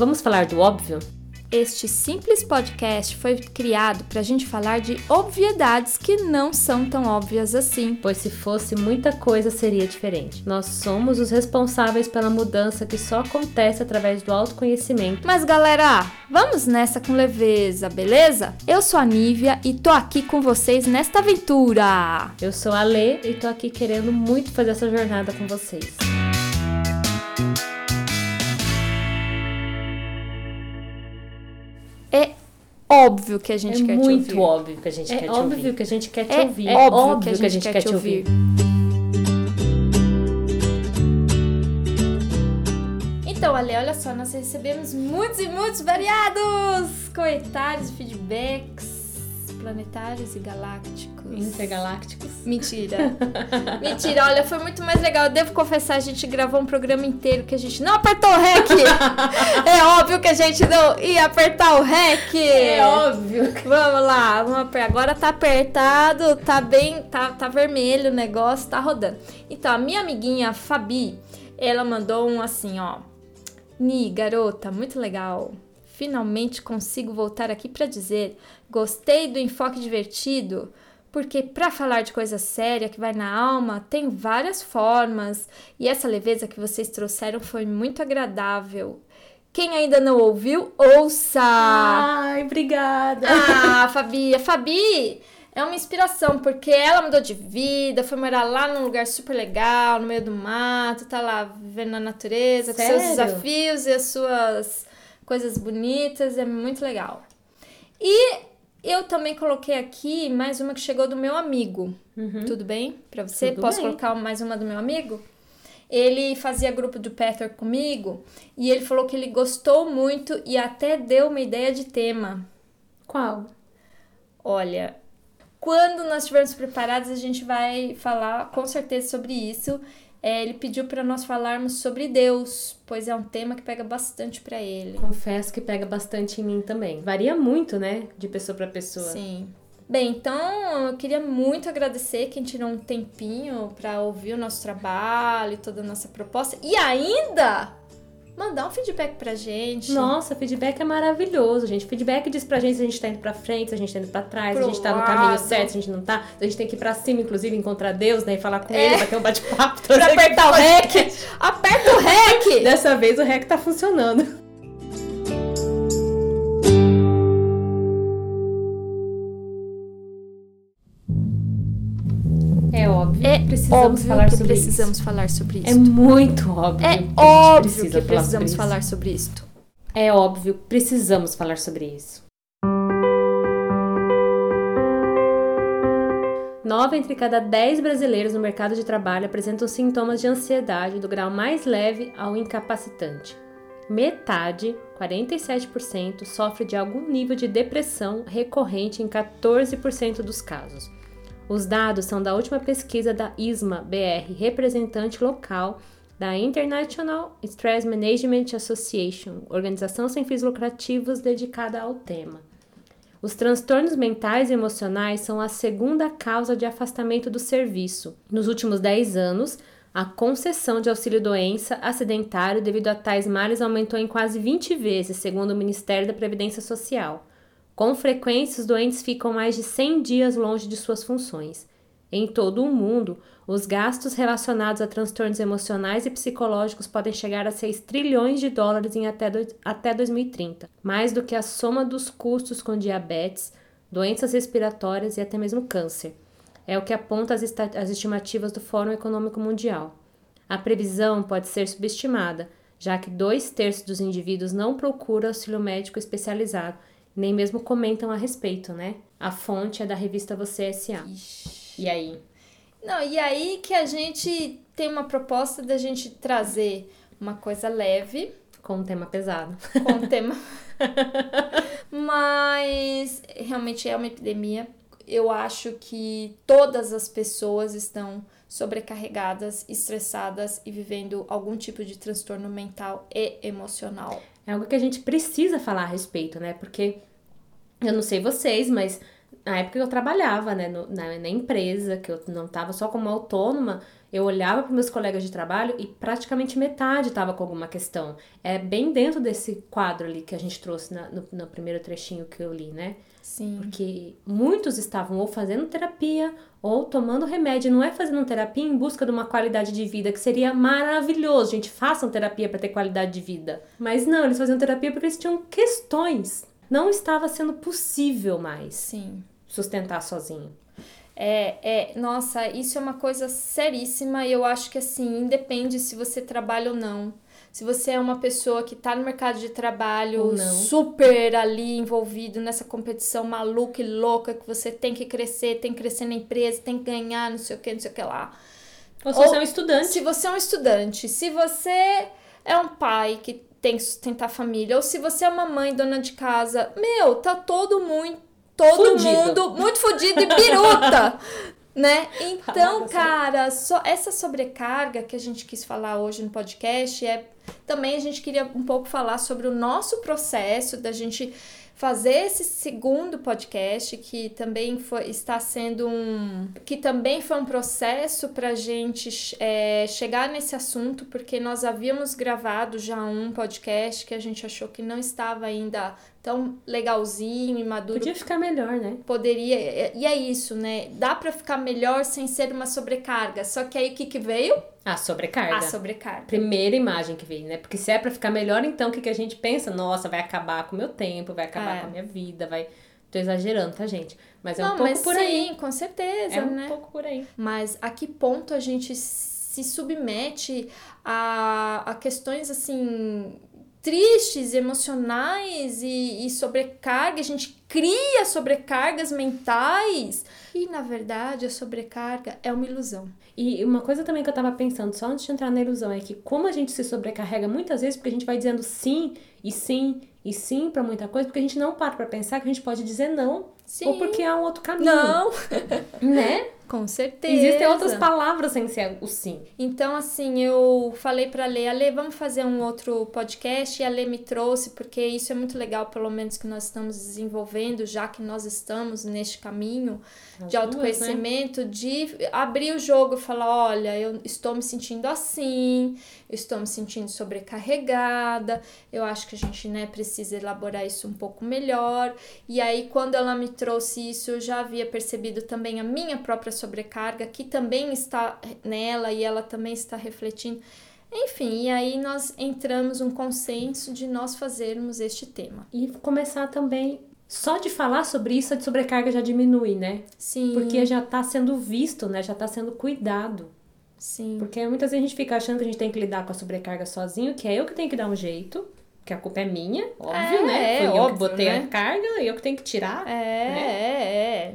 Vamos falar do óbvio? Este simples podcast foi criado para a gente falar de obviedades que não são tão óbvias assim. Pois se fosse muita coisa seria diferente. Nós somos os responsáveis pela mudança que só acontece através do autoconhecimento. Mas galera, vamos nessa com leveza, beleza? Eu sou a Nívia e tô aqui com vocês nesta aventura. Eu sou a Lê e tô aqui querendo muito fazer essa jornada com vocês. É óbvio que a gente é quer muito te ouvir. óbvio que a gente É quer te óbvio ouvir. que a gente quer te É ouvir. óbvio que a gente quer te ouvir. Então, Ale, olha só, nós recebemos muitos e muitos variados comentários, feedbacks planetários e galácticos. Intergalácticos. Mentira. Mentira, olha, foi muito mais legal. Eu devo confessar, a gente gravou um programa inteiro que a gente não apertou o REC. é óbvio que a gente não ia apertar o REC. É óbvio. Vamos lá, vamos aper- agora tá apertado, tá bem, tá, tá vermelho o negócio, tá rodando. Então, a minha amiguinha Fabi, ela mandou um assim, ó. Ni, garota, muito legal. Finalmente consigo voltar aqui pra dizer, gostei do enfoque divertido, porque pra falar de coisa séria que vai na alma, tem várias formas, e essa leveza que vocês trouxeram foi muito agradável. Quem ainda não ouviu, ouça! Ai, obrigada. Ah, Fabi, a Fabi é uma inspiração, porque ela mudou de vida, foi morar lá num lugar super legal, no meio do mato, tá lá vivendo na natureza, com seus Sério? desafios e as suas coisas bonitas, é muito legal. E eu também coloquei aqui mais uma que chegou do meu amigo. Tudo bem pra você? Uhum. Tudo Posso bem. colocar mais uma do meu amigo? Ele fazia grupo do Peter comigo e ele falou que ele gostou muito e até deu uma ideia de tema. Qual? Olha, quando nós estivermos preparados, a gente vai falar com certeza sobre isso. É, ele pediu para nós falarmos sobre Deus, pois é um tema que pega bastante para ele. Confesso que pega bastante em mim também. Varia muito, né? De pessoa pra pessoa. Sim. Bem, então eu queria muito agradecer quem tirou um tempinho para ouvir o nosso trabalho, toda a nossa proposta e ainda mandar um feedback pra gente. Nossa, feedback é maravilhoso, gente. Feedback diz pra gente se a gente tá indo pra frente, se a gente tá indo pra trás, se a gente tá no lado. caminho certo, se a gente não tá. Se a gente tem que ir pra cima, inclusive, encontrar Deus, né? E falar com É. ele, bater um bate-papo. Pra trazer apertar o REC! Aperta o REC! Dessa vez o REC tá funcionando. Óbvio. É precisamos óbvio falar que sobre precisamos isso. falar sobre isso. É muito óbvio. É que óbvio precisa que falar sobre precisamos isso. falar sobre isto. É óbvio, precisamos falar sobre isso. Nove entre cada dez brasileiros no mercado de trabalho apresentam sintomas de ansiedade do grau mais leve ao incapacitante. Metade, 47%, sofre de algum nível de depressão recorrente em 14% dos casos. Os dados são da última pesquisa da ISMA BR, representante local da International Stress Management Association, organização sem fins lucrativos dedicada ao tema. Os transtornos mentais e emocionais são a segunda causa de afastamento do serviço. Nos últimos 10 anos, a concessão de auxílio-doença acidentário devido a tais males aumentou em quase 20 vezes, segundo o Ministério da Previdência Social. Com frequência, os doentes ficam mais de 100 dias longe de suas funções. Em todo o mundo, os gastos relacionados a transtornos emocionais e psicológicos podem chegar a 6 trilhões de dólares em até, do- até 2030, mais do que a soma dos custos com diabetes, doenças respiratórias e até mesmo câncer. É o que aponta as, as estimativas do Fórum Econômico Mundial. A previsão pode ser subestimada, já que dois terços dos indivíduos não procuram auxílio médico especializado, nem mesmo comentam a respeito, né? A fonte é da revista Você S.A. E aí? Não, e aí que a gente tem uma proposta da gente trazer uma coisa leve, Com um tema pesado. com o tema. Mas realmente é uma epidemia. Eu acho que todas as pessoas estão sobrecarregadas, estressadas e vivendo algum tipo de transtorno mental e emocional. É algo que a gente precisa falar a respeito, né? Porque eu não sei vocês, mas na época que eu trabalhava, né, no- na, na empresa, que eu não tava só como autônoma, Eu olhava para meus colegas de trabalho e praticamente metade estava com alguma questão. É bem dentro desse quadro ali que a gente trouxe na, no, no primeiro trechinho que eu li, né? Sim. Porque muitos estavam ou fazendo terapia ou tomando remédio. Não é fazendo terapia em busca de uma qualidade de vida, que seria maravilhoso. Gente, façam terapia para ter qualidade de vida. Mas não, eles faziam terapia porque eles tinham questões. Não estava sendo possível mais Sim. sustentar sozinho. É, é, nossa, isso é uma coisa seríssima e eu acho que assim, independe se você trabalha ou não. Se você é uma pessoa que tá no mercado de trabalho super ali envolvido nessa competição maluca e louca que você tem que crescer, tem que crescer na empresa, tem que ganhar, não sei o que, não sei o que lá. Ou se Ou- você é um estudante. Se você é um estudante, se você é um pai que tem que sustentar a família, ou se você é uma mãe dona de casa, meu, tá todo muito todo Fudido. mundo muito fudido e biruta, né? Então, cara, só essa sobrecarga que a gente quis falar hoje no podcast é também a gente queria um pouco falar sobre o nosso processo da gente fazer esse segundo podcast que também foi, está sendo um que também foi um processo para gente é, chegar nesse assunto porque nós havíamos gravado já um podcast que a gente achou que não estava ainda tão legalzinho e maduro Podia ficar melhor, né? poderia e é isso né dá para ficar melhor sem ser uma sobrecarga só que aí o que que veio A sobrecarga. a sobrecarga Primeira imagem que veio, né? Porque se é pra ficar melhor, então o que, que a gente pensa? Nossa, vai acabar com o meu tempo, vai acabar É. com a minha vida, vai. Tô exagerando, tá, gente? Mas é não um pouco mas por sim aí. com certeza É um né pouco por aí. mas a que ponto a gente se submete a, a questões assim tristes, emocionais e, e sobrecarga, a gente cria sobrecargas mentais e na verdade a sobrecarga é uma ilusão. E uma coisa também que eu tava pensando, só antes de entrar na ilusão, é que como a gente se sobrecarrega muitas vezes, porque a gente vai dizendo sim e sim e sim pra muita coisa, porque a gente não para pra pensar que a gente pode dizer não. Sim. Ou porque há um outro caminho. Não, Né? com certeza. Existem outras palavras sem ser o sim. Então, assim, eu falei pra Lê, Ale, vamos fazer um outro podcast, e a Lê me trouxe, porque isso é muito legal, pelo menos que nós estamos desenvolvendo, já que nós estamos neste caminho As de duas, autoconhecimento, de abrir o jogo e falar, olha, eu estou me sentindo assim, eu estou me sentindo sobrecarregada, eu acho que a gente, né, precisa elaborar isso um pouco melhor. E aí, quando ela me trouxe isso, eu já havia percebido também a minha própria sobrecarga, que também está nela e ela também está refletindo. Enfim, e aí nós entramos um consenso de nós fazermos este tema. E começar também. Só de falar sobre isso, a sobrecarga já diminui, né? Sim. Porque já tá sendo visto, né? Já tá sendo cuidado. Sim. Porque muitas vezes a gente fica achando que a gente tem que lidar com a sobrecarga sozinho, que é eu que tenho que dar um jeito, que a culpa é minha, óbvio, É, né? é, Foi eu que óbvio, botei né? a carga, eu que tenho que tirar. É, é, é.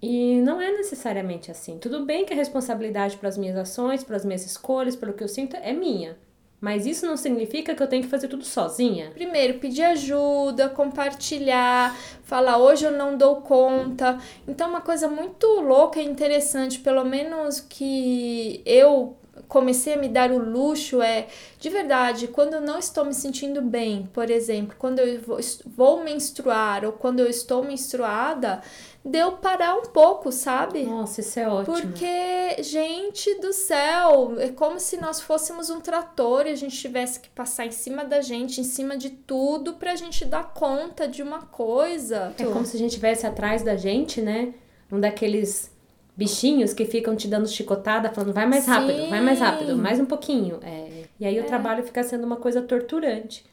E não é necessariamente assim. Tudo bem que a responsabilidade pelas minhas ações, pelas minhas escolhas, pelo que eu sinto, é minha. Mas isso não significa que eu tenho que fazer tudo sozinha. Primeiro, pedir ajuda, compartilhar, falar hoje eu não dou conta. Então, uma coisa muito louca e interessante, pelo menos que eu comecei a me dar o luxo é, de verdade, quando eu não estou me sentindo bem, por exemplo, quando eu vou, vou menstruar ou quando eu estou menstruada, deu parar um pouco, sabe? Nossa, isso é ótimo. Porque, gente do céu, é como se nós fôssemos um trator e a gente tivesse que passar em cima da gente, em cima de tudo, pra gente dar conta de uma coisa. É como se a gente estivesse atrás da gente, né? Um daqueles bichinhos que ficam te dando chicotada, falando vai mais rápido, Sim. vai mais rápido, mais um pouquinho. É. E aí o trabalho fica sendo uma coisa torturante.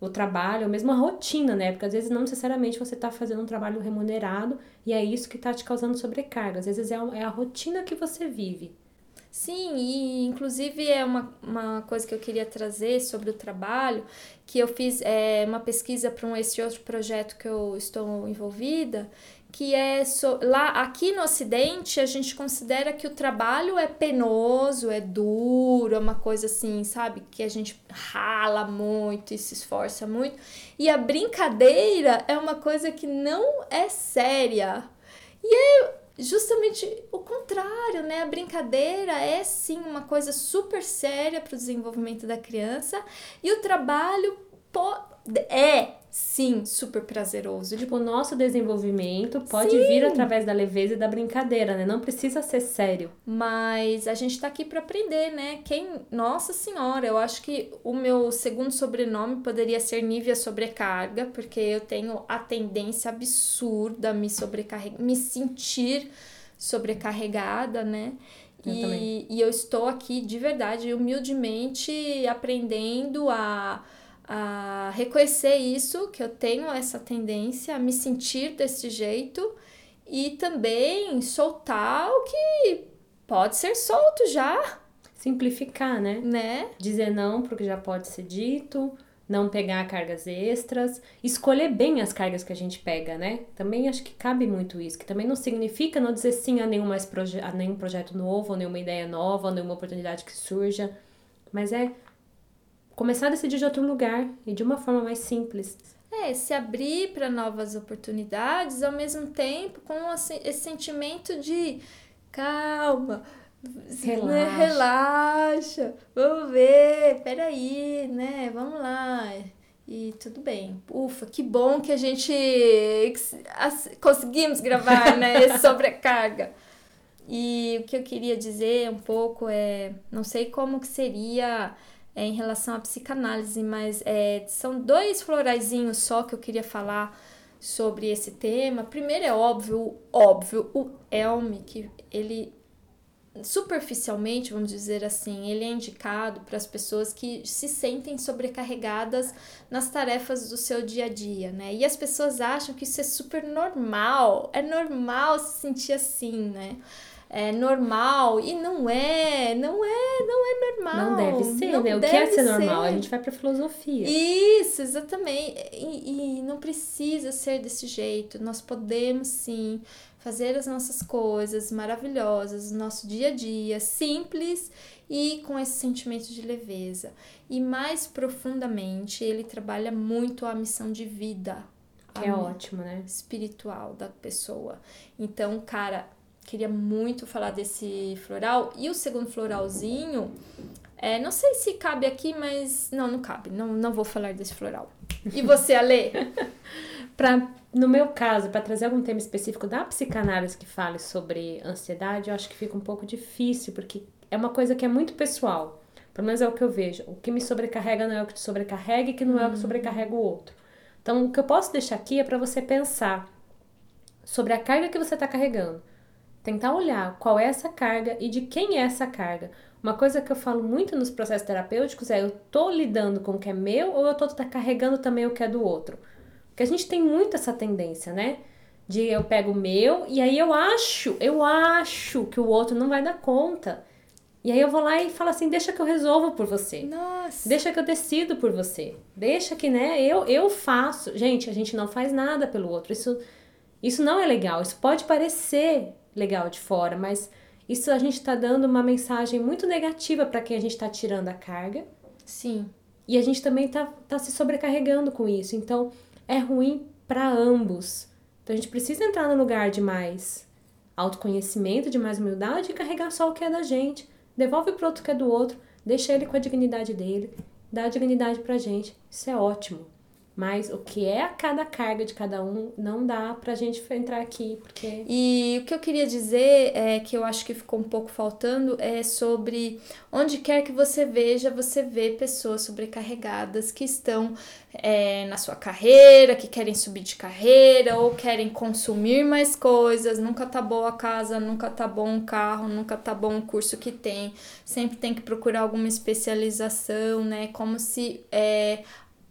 O trabalho, ou mesmo a rotina, né? Porque às vezes não necessariamente você tá fazendo um trabalho remunerado e é isso que tá te causando sobrecarga. Às vezes é a, é a rotina que você vive. Sim, e inclusive é uma, uma coisa que eu queria trazer sobre o trabalho, que eu fiz é, uma pesquisa para um, esse outro projeto que eu estou envolvida, que é so, lá aqui no Ocidente a gente considera que o trabalho é penoso, é duro, é uma coisa assim, sabe, que a gente rala muito e se esforça muito, e a brincadeira é uma coisa que não é séria. E é justamente o contrário, né? A brincadeira é sim uma coisa super séria para o desenvolvimento da criança e o trabalho po- é sim super prazeroso. Tipo, o nosso desenvolvimento pode sim. vir através da leveza e da brincadeira, né? Não precisa ser sério. Mas a gente tá aqui para aprender, né? Quem, nossa senhora, eu acho que o meu segundo sobrenome poderia ser Nívia Sobrecarga, porque eu tenho a tendência absurda a me sobrecarregar, me sentir sobrecarregada, né? Eu e, e eu estou aqui de verdade, humildemente aprendendo a a reconhecer isso, que eu tenho essa tendência a me sentir desse jeito e também soltar o que pode ser solto já. Simplificar, né? Né? Dizer não porque já pode ser dito, não pegar cargas extras, escolher bem as cargas que a gente pega, né? Também acho que cabe muito isso, que também não significa não dizer sim a nenhum, mais proje a nenhum projeto novo, ou nenhuma ideia nova, ou nenhuma oportunidade que surja, mas é começar a decidir de outro lugar e de uma forma mais simples. É, se abrir para novas oportunidades ao mesmo tempo com esse sentimento de calma, relaxa, né? relaxa vamos ver, peraí, né? Vamos lá. E tudo bem. Ufa, que bom que a gente conseguimos gravar, né? Esse sobrecarga. E o que eu queria dizer um pouco é, não sei como que seria é, em relação à psicanálise, mas é, são dois floraizinhos só que eu queria falar sobre esse tema. Primeiro é óbvio, óbvio, o Elme, que ele superficialmente, vamos dizer assim, ele é indicado para as pessoas que se sentem sobrecarregadas nas tarefas do seu dia a dia, né? E as pessoas acham que isso é super normal, é normal se sentir assim, né? É, normal e não é, não é, não é normal. Não deve ser, não né? O que é ser normal? Ser. A gente vai para filosofia. Isso, exatamente. E, e não precisa ser desse jeito. Nós podemos sim fazer as nossas coisas maravilhosas, o nosso dia a dia, simples e com esse sentimento de leveza. E mais profundamente, ele trabalha muito a missão de vida. Que é ótimo, né? Espiritual da pessoa. Então, cara, queria muito falar desse floral. E o segundo floralzinho, é, não sei se cabe aqui, mas não, não cabe. Não, não vou falar desse floral. E você, Ale? pra, no meu caso, para trazer algum tema específico da psicanálise que fale sobre ansiedade, eu acho que fica um pouco difícil, porque é uma coisa que é muito pessoal. Pelo menos é o que eu vejo. O que me sobrecarrega não é o que te sobrecarrega e que não é o que uhum. sobrecarrega o outro. Então, o que eu posso deixar aqui é para você pensar sobre a carga que você está carregando tentar olhar qual é essa carga e de quem é essa carga. Uma coisa que eu falo muito nos processos terapêuticos é eu tô lidando com o que é meu ou eu tô carregando também o que é do outro. Porque a gente tem muito essa tendência, né? De eu pego o meu e aí eu acho, eu acho que o outro não vai dar conta. E aí eu vou lá e falo assim, deixa que eu resolvo por você. Nossa. Deixa que eu decido por você. Deixa que, né, eu eu faço. Gente, a gente não faz nada pelo outro. Isso isso não é legal. Isso pode parecer legal de fora, mas isso a gente está dando uma mensagem muito negativa para quem a gente está tirando a carga. Sim. E a gente também está tá se sobrecarregando com isso. Então, é ruim para ambos. Então, a gente precisa entrar no lugar de mais autoconhecimento, de mais humildade e carregar só o que é da gente. Devolve pro outro que é do outro, deixa ele com a dignidade dele, dá a dignidade pra gente. Isso é ótimo. Mas o que é a cada carga de cada um não dá pra gente entrar aqui, porque. E o que eu queria dizer é que eu acho que ficou um pouco faltando é sobre onde quer que você veja, você vê pessoas sobrecarregadas que estão é, na sua carreira, que querem subir de carreira ou querem consumir mais coisas. Nunca tá boa a casa, nunca tá bom o carro, nunca tá bom o curso que tem. Sempre tem que procurar alguma especialização, né? Como se é,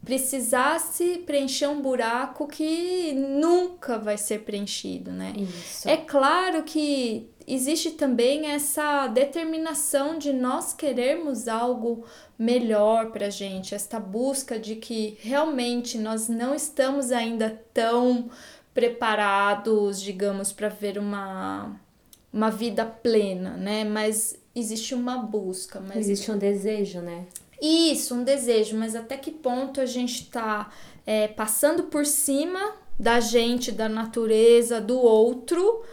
precisasse preencher um buraco que nunca vai ser preenchido, né? Isso. É claro que existe também essa determinação de nós querermos algo melhor para gente, esta busca de que realmente nós não estamos ainda tão preparados, digamos, para ver uma uma vida plena, né? Mas existe uma busca, mas existe um desejo, né? Isso, um desejo, mas até que ponto a gente está é, passando por cima da gente, da natureza, do outro,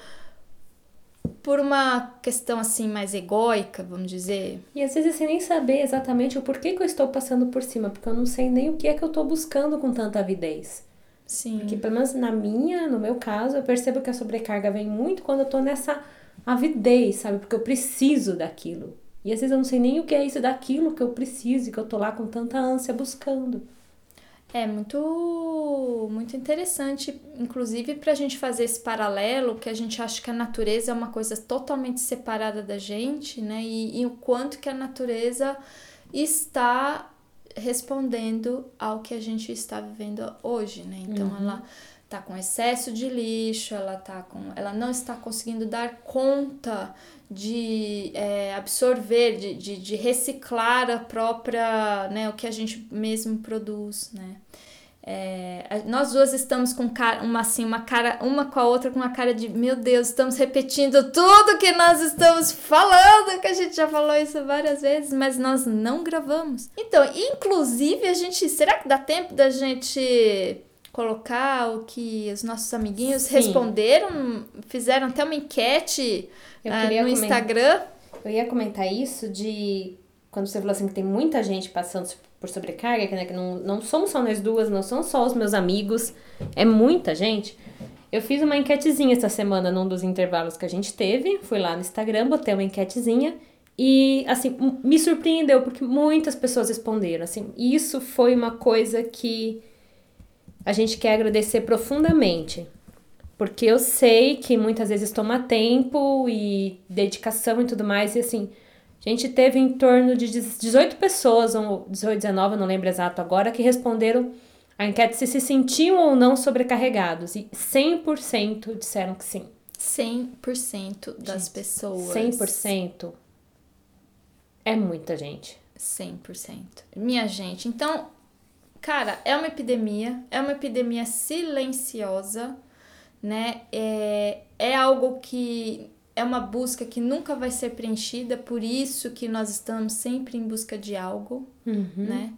por uma questão assim mais egóica, vamos dizer. E às vezes sem nem saber exatamente o porquê que eu estou passando por cima, porque eu não sei nem o que é que eu estou buscando com tanta avidez. Sim. Porque pelo menos na minha, no meu caso, eu percebo que a sobrecarga vem muito quando eu tô nessa avidez, sabe? Porque eu preciso daquilo. E às vezes eu não sei nem o que é isso daquilo que eu preciso e que eu tô lá com tanta ânsia buscando. É muito, muito interessante, inclusive para a gente fazer esse paralelo, que a gente acha que a natureza é uma coisa totalmente separada da gente, né? E, e o quanto que a natureza está respondendo ao que a gente está vivendo hoje, né? Então uhum. ela tá com excesso de lixo, ela tá com, ela não está conseguindo dar conta de é, absorver, de, de, de, reciclar a própria, né, o que a gente mesmo produz, né? É, nós duas estamos com cara, uma assim, uma cara, uma com a outra com uma cara de meu Deus, estamos repetindo tudo que nós estamos falando, que a gente já falou isso várias vezes, mas nós não gravamos. Então, inclusive a gente, será que dá tempo da gente colocar o que os nossos amiguinhos Sim. responderam, fizeram até uma enquete uh, no Instagram. Eu ia comentar isso de quando você falou assim que tem muita gente passando por sobrecarga, né, que não, não somos só nós duas, não são só os meus amigos, é muita gente. Eu fiz uma enquetezinha essa semana num dos intervalos que a gente teve, fui lá no Instagram, botei uma enquetezinha e assim, me surpreendeu porque muitas pessoas responderam, assim, e isso foi uma coisa que a gente quer agradecer profundamente. Porque eu sei que muitas vezes toma tempo e dedicação e tudo mais, e assim, a gente teve em torno de 18 pessoas, ou 18, 19, não lembro exato agora, que responderam a enquete se se sentiam ou não sobrecarregados. E 100% disseram que sim. 100% das gente, pessoas. 100% é muita gente. 100%. Minha gente, então, cara, é uma epidemia, é uma epidemia silenciosa, né? É, é algo que é uma busca que nunca vai ser preenchida, por isso que nós estamos sempre em busca de algo, uhum. né?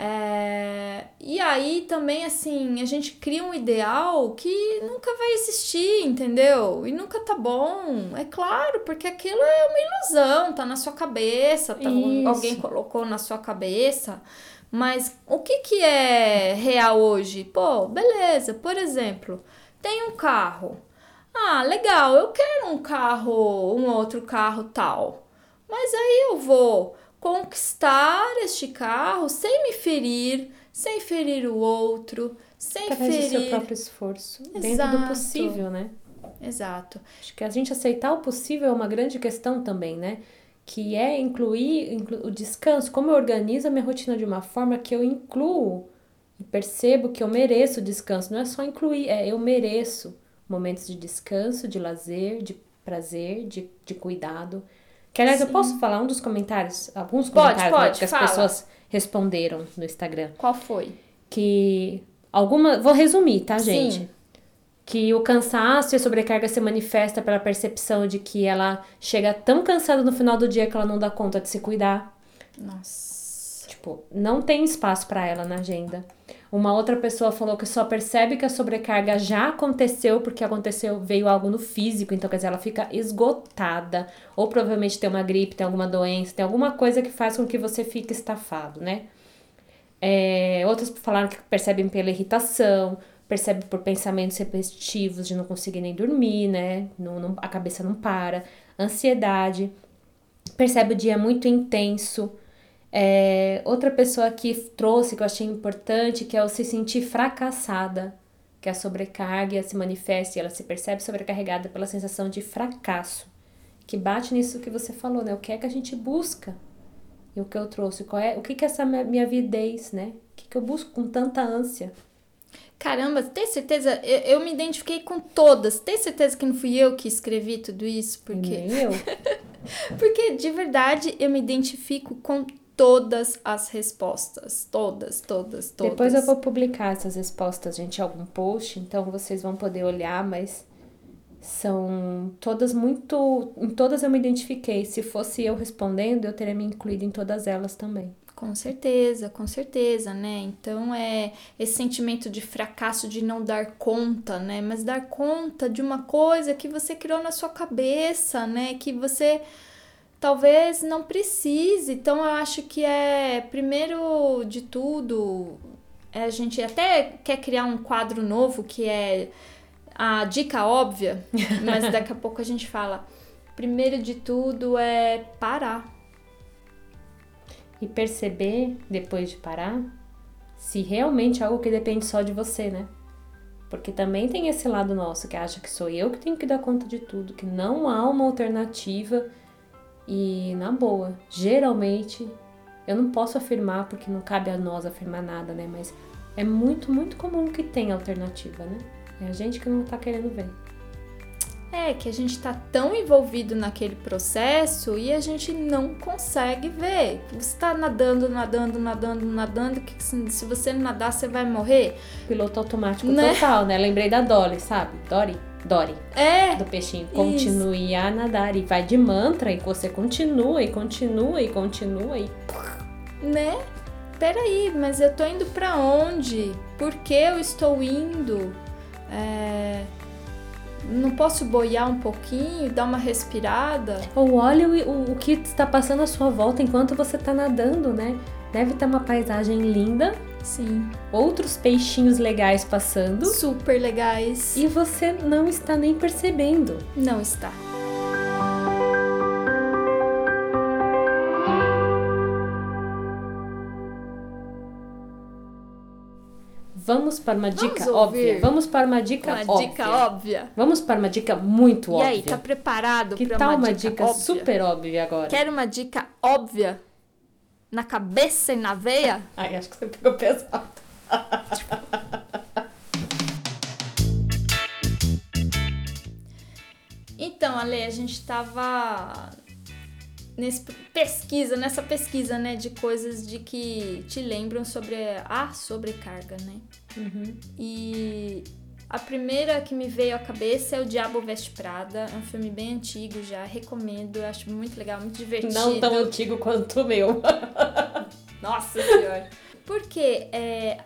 É, e aí também, assim, a gente cria um ideal que nunca vai existir, entendeu? E nunca tá bom. É claro, porque aquilo é uma ilusão, tá na sua cabeça, tá, alguém colocou na sua cabeça. Mas o que, que é real hoje? Pô, beleza, por exemplo, tem um carro ah, legal, eu quero um carro, um outro carro tal. Mas aí eu vou conquistar este carro sem me ferir, sem ferir o outro, sem Através ferir. do seu próprio esforço, Exato. dentro do possível, né? Exato. Acho que a gente aceitar o possível é uma grande questão também, né? Que é incluir inclu o descanso, como eu organizo a minha rotina de uma forma que eu incluo e percebo que eu mereço descanso. Não é só incluir, é eu mereço momentos de descanso, de lazer, de prazer, de, de cuidado. Que aliás, Sim. eu posso falar um dos comentários, alguns pode, comentários né, pode, que as fala. pessoas responderam no Instagram. Qual foi? Que alguma, vou resumir, tá, gente? Sim. Que o cansaço e a sobrecarga se manifesta pela percepção de que ela chega tão cansada no final do dia que ela não dá conta de se cuidar. Nossa. Tipo, não tem espaço para ela na agenda. Uma outra pessoa falou que só percebe que a sobrecarga já aconteceu porque aconteceu, veio algo no físico, então quer dizer, ela fica esgotada, ou provavelmente tem uma gripe, tem alguma doença, tem alguma coisa que faz com que você fique estafado, né? É, outras falaram que percebem pela irritação, percebe por pensamentos repetitivos de não conseguir nem dormir, né? Não, não, a cabeça não para, ansiedade, percebe o dia muito intenso, é, outra pessoa que trouxe que eu achei importante, que é o se sentir fracassada, que a sobrecarga se manifesta e ela se percebe sobrecarregada pela sensação de fracasso, que bate nisso que você falou, né? O que é que a gente busca? E o que eu trouxe, qual é, o que que é essa minha videz, né? O que que eu busco com tanta ânsia? Caramba, tem certeza? Eu, eu me identifiquei com todas. Tem certeza que não fui eu que escrevi tudo isso? Porque... Nem eu. Porque de verdade eu me identifico com todas as respostas. Todas, todas, todas. Depois eu vou publicar essas respostas, gente, em algum post, então vocês vão poder olhar, mas são todas muito. Em todas eu me identifiquei. Se fosse eu respondendo, eu teria me incluído em todas elas também. Com certeza, com certeza, né? Então é esse sentimento de fracasso de não dar conta, né? Mas dar conta de uma coisa que você criou na sua cabeça, né? Que você talvez não precise. Então eu acho que é primeiro de tudo, é, a gente até quer criar um quadro novo que é a dica óbvia, mas daqui a pouco a gente fala. Primeiro de tudo é parar e perceber, depois de parar, se realmente é algo que depende só de você, né? Porque também tem esse lado nosso que acha que sou eu que tenho que dar conta de tudo, que não há uma alternativa. E na boa, geralmente, eu não posso afirmar porque não cabe a nós afirmar nada, né? Mas é muito, muito comum que tenha alternativa, né? É a gente que não tá querendo ver. É que a gente está tão envolvido naquele processo e a gente não consegue ver. Você está nadando, nadando, nadando, nadando, que se você não nadar, você vai morrer. Piloto automático né? total, né? Lembrei da Dolly, sabe? Dory. Dory. É. Do peixinho. Continue Isso. a nadar e vai de mantra e você continua e continua e continua e. Né? Peraí, mas eu tô indo para onde? Por que eu estou indo? É não posso boiar um pouquinho, dar uma respirada? Ou olha o, o que está passando à sua volta enquanto você está nadando, né? Deve ter uma paisagem linda. Sim. Outros peixinhos legais passando. Super legais. E você não está nem percebendo. Não está. Vamos para uma dica óbvia. Vamos para uma dica uma óbvia. dica óbvia. Vamos para uma dica muito e óbvia. E aí, tá preparado para uma, uma dica, dica óbvia? super óbvia agora? Quer uma dica óbvia? Na cabeça e na veia? Ai, acho que você pegou pesado. então, Ale, a gente tava nesse pesquisa, nessa pesquisa, né, de coisas de que te lembram sobre a sobrecarga, né? Uhum. E a primeira que me veio à cabeça é o Diabo Veste Prada, é um filme bem antigo já, recomendo, acho muito legal, muito divertido. Não tão antigo quanto o meu. Nossa senhora. Porque é,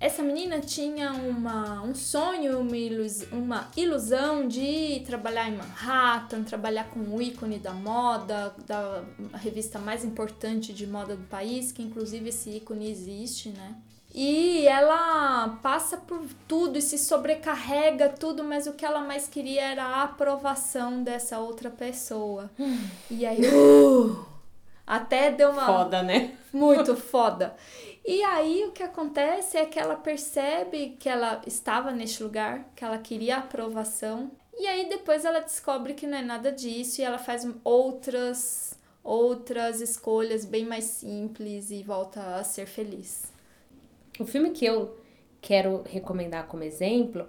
essa menina tinha uma, um sonho, uma, ilus, uma ilusão de trabalhar em Manhattan, trabalhar com o ícone da moda, da revista mais importante de moda do país, que inclusive esse ícone existe, né? E ela passa por tudo e se sobrecarrega tudo, mas o que ela mais queria era a aprovação dessa outra pessoa. e aí, uh, até deu uma. Foda, né? Muito foda. E aí o que acontece é que ela percebe que ela estava neste lugar, que ela queria aprovação, e aí depois ela descobre que não é nada disso e ela faz outras outras escolhas bem mais simples e volta a ser feliz. O filme que eu quero recomendar como exemplo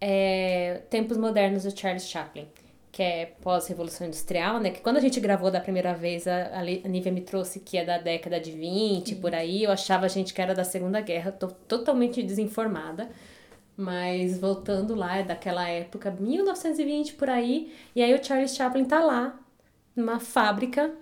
é Tempos Modernos do Charles Chaplin que é pós-revolução industrial, né? Que quando a gente gravou da primeira vez, a, a Nívia me trouxe que é da década de 20, por aí, eu achava a gente que era da Segunda Guerra, tô totalmente desinformada. Mas voltando lá, é daquela época, 1920 por aí, e aí o Charles Chaplin tá lá, numa fábrica,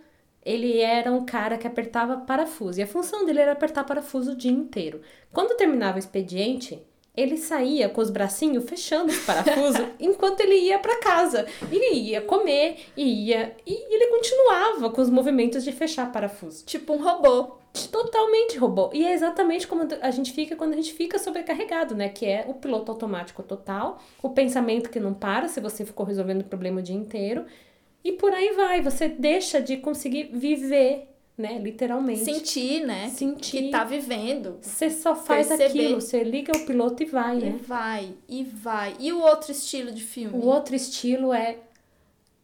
ele era um cara que apertava parafuso, e a função dele era apertar parafuso o dia inteiro. Quando terminava o expediente, ele saía com os bracinhos fechando os parafusos enquanto ele ia para casa. Ele ia comer e ia e ele continuava com os movimentos de fechar parafuso. Tipo um robô. Totalmente robô. E é exatamente como a gente fica quando a gente fica sobrecarregado, né? Que é o piloto automático total, o pensamento que não para se você ficou resolvendo o problema o dia inteiro. E por aí vai, você deixa de conseguir viver né? Literalmente. Sentir, né? Sentir. Que tá vivendo. Você só faz perceber. aquilo, você liga o piloto e vai, e né? E vai, e vai. E o outro estilo de filme? O outro estilo é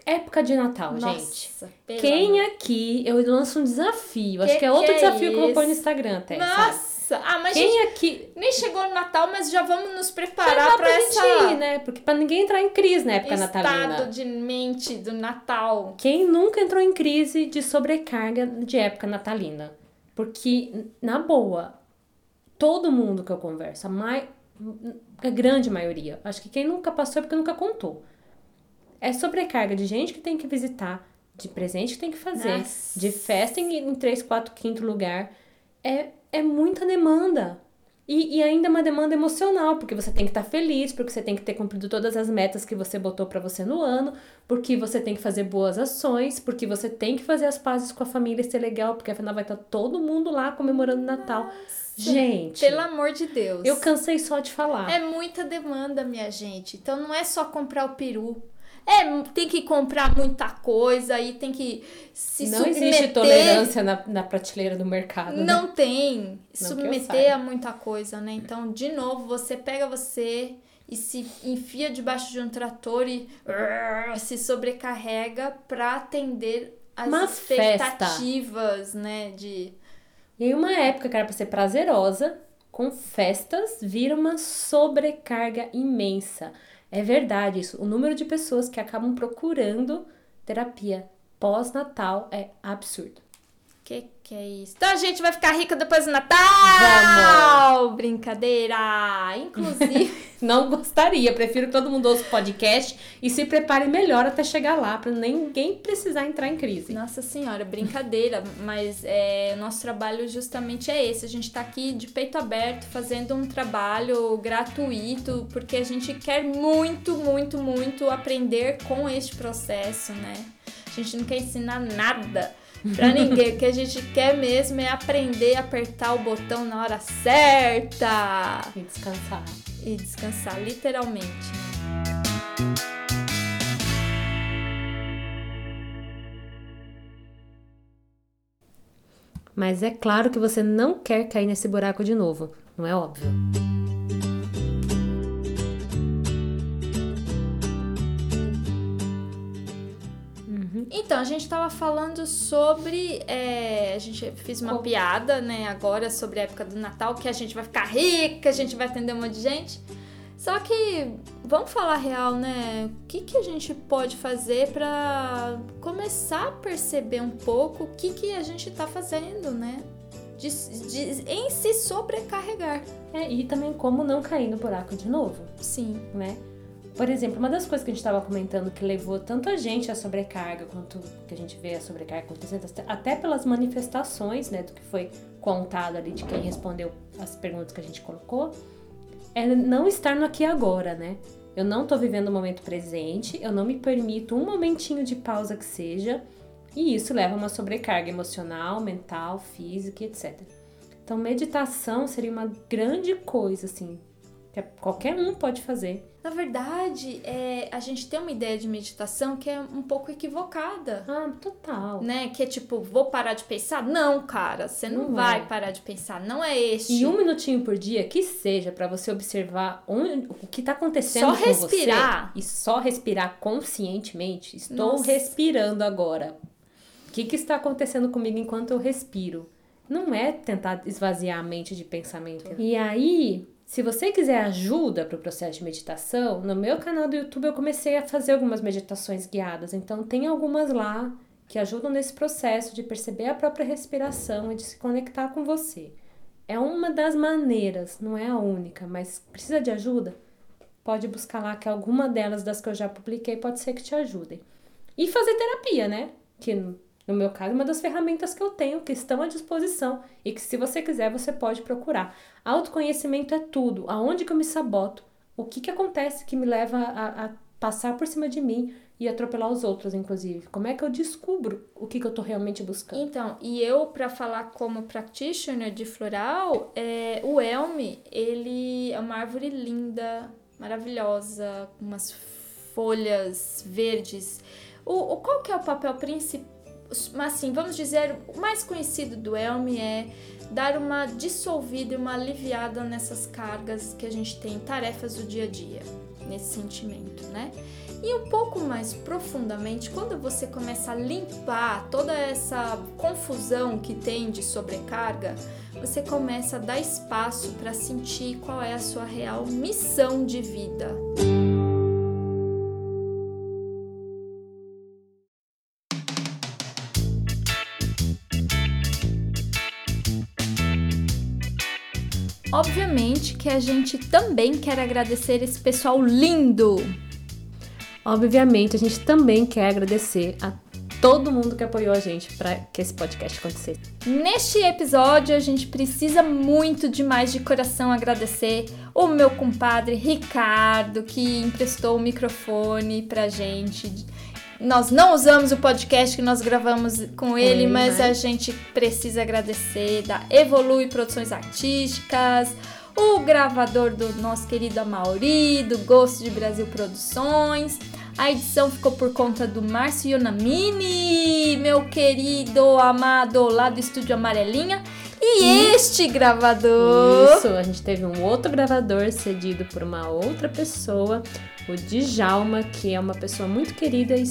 época de Natal, Nossa, gente. Quem aqui, eu lanço um desafio, que acho que é outro que desafio é que eu vou pôr no Instagram até, Nossa. Sabe? Ah, mas Quem gente, aqui. Nem chegou no Natal, mas já vamos nos preparar para essa. Ir, né? Porque para ninguém entrar em crise na época Estado natalina. Estado de mente do Natal. Quem nunca entrou em crise de sobrecarga de época natalina? Porque, na boa, todo mundo que eu converso, a, mai... a grande maioria, acho que quem nunca passou é porque nunca contou. é sobrecarga de gente que tem que visitar, de presente que tem que fazer, Nossa. de festa em, em 3, 4, quinto lugar. É, é muita demanda. E, e ainda uma demanda emocional, porque você tem que estar feliz, porque você tem que ter cumprido todas as metas que você botou pra você no ano, porque você tem que fazer boas ações, porque você tem que fazer as pazes com a família e ser legal, porque afinal vai estar todo mundo lá comemorando o Natal. Gente, Pelo amor de Deus. eu cansei só de falar. É muita demanda, minha gente. Então não é só comprar o peru. É, tem que comprar muita coisa e tem que se não submeter. existe tolerância na, na prateleira do mercado. né? Não tem. Não submeter a muita coisa, né? Então, de novo, você pega você e se enfia debaixo de um trator e uh, se sobrecarrega pra atender as Uma festa. expectativas, né? De E aí, uma época que era pra ser prazerosa, com festas, vira uma sobrecarga imensa. É verdade isso. O número de pessoas que acabam procurando terapia pós-natal é absurdo. Que é isso? Então a gente vai ficar rica depois do Natal! Brincadeira! Inclusive, Não gostaria, prefiro que todo mundo ouça o podcast e se prepare melhor até chegar lá, pra ninguém precisar entrar em crise. nossa senhora, brincadeira, mas é, o nosso trabalho justamente é esse. A gente tá aqui de peito aberto fazendo um trabalho gratuito, porque a gente quer muito, muito, muito aprender com este processo, né? A gente não quer ensinar nada pra ninguém. O que a gente quer mesmo é aprender a apertar o botão na hora certa E descansar. e descansar, literalmente. Mas é claro que você não quer cair nesse buraco de novo, não é óbvio? Então, a gente tava falando sobre. é, a gente fez uma piada, né, agora sobre a época do Natal, que a gente vai ficar rica, a gente vai atender um monte de gente. Só que, vamos falar real, né? O que, que a gente pode fazer pra começar a perceber um pouco o que, que a gente tá fazendo, né? De, de- em se sobrecarregar. É, e também como não cair no buraco de novo. Sim. né? Por exemplo, uma das coisas que a gente estava comentando que levou tanto a gente à sobrecarga, quanto que a gente vê a sobrecarga acontecendo, até pelas manifestações, né, do que foi contado ali de quem respondeu as perguntas que a gente colocou, é não estar no aqui e agora, né? Eu não tô vivendo o momento presente, eu não me permito um momentinho de pausa que seja, e isso leva a uma sobrecarga emocional, mental, física, etc. Então, meditação seria uma grande coisa, assim, que qualquer um pode fazer. Na verdade, é, a gente tem uma ideia de meditação que é um pouco equivocada. Ah, total. né? Que é tipo, vou parar de pensar? Não, cara, você não, Não vai é. parar de pensar. Não é este. E um minutinho por dia, que seja, pra você observar onde, o que tá acontecendo Só com respirar. você. E só respirar conscientemente. Estou Nossa. respirando agora. O que, que está acontecendo comigo enquanto eu respiro? Não é tentar esvaziar a mente de pensamento. E aí, se você quiser ajuda para o processo de meditação, no meu canal do YouTube eu comecei a fazer algumas meditações guiadas. Então, tem algumas lá que ajudam nesse processo de perceber a própria respiração e de se conectar com você. É uma das maneiras, não é a única, mas precisa de ajuda? Pode buscar lá que alguma delas das que eu já publiquei pode ser que te ajudem. E fazer terapia, né? Que no meu caso, é uma das ferramentas que eu tenho que estão à disposição e que se você quiser você pode procurar. Autoconhecimento é tudo. Aonde que eu me saboto? O que que acontece que me leva a, a passar por cima de mim e atropelar os outros, inclusive? Como é que eu descubro o que que eu tô realmente buscando? Então, e eu, pra falar como practitioner de floral, é, o Elme, ele é uma árvore linda, maravilhosa, com umas folhas verdes. O, o- qual que é o papel principal? Assim, vamos dizer, o mais conhecido do Elme é dar uma dissolvida e uma aliviada nessas cargas que a gente tem, tarefas do dia a dia, nesse sentimento, né? E um pouco mais profundamente, quando você começa a limpar toda essa confusão que tem de sobrecarga, você começa a dar espaço para sentir qual é a sua real missão de vida. Obviamente que a gente também quer agradecer esse pessoal lindo. Obviamente, a gente também quer agradecer a todo mundo que apoiou a gente para que esse podcast acontecesse. Neste episódio, a gente precisa muito demais de coração agradecer o meu compadre Ricardo, que emprestou o microfone pra gente. Nós não usamos o podcast que nós gravamos com ele, ele, mas né? a gente precisa agradecer da Evolui Produções Artísticas, o gravador do nosso querido Amauri, do Gosto de Brasil Produções. A edição ficou por conta do Márcio Yonamini, meu querido amado lá do estúdio Amarelinha. E este gravador. Isso, a gente teve um outro gravador cedido por uma outra pessoa, o Djalma, que é uma pessoa muito querida e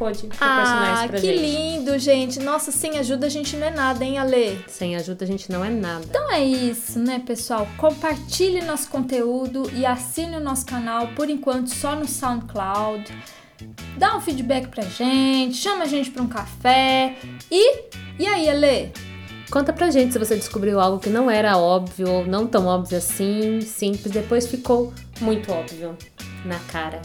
pode proporcionar Ah, isso pra que gente. lindo, gente. Nossa, sem ajuda a gente não é nada, hein, Ale? Sem ajuda a gente não é nada. Então é isso, né, pessoal? Compartilhe nosso conteúdo e assine o nosso canal, por enquanto só no SoundCloud. Dá um feedback pra gente, chama a gente pra um café. E e aí, Ale? Conta pra gente se você descobriu algo que não era óbvio ou não tão óbvio assim, simples, depois ficou muito óbvio na cara.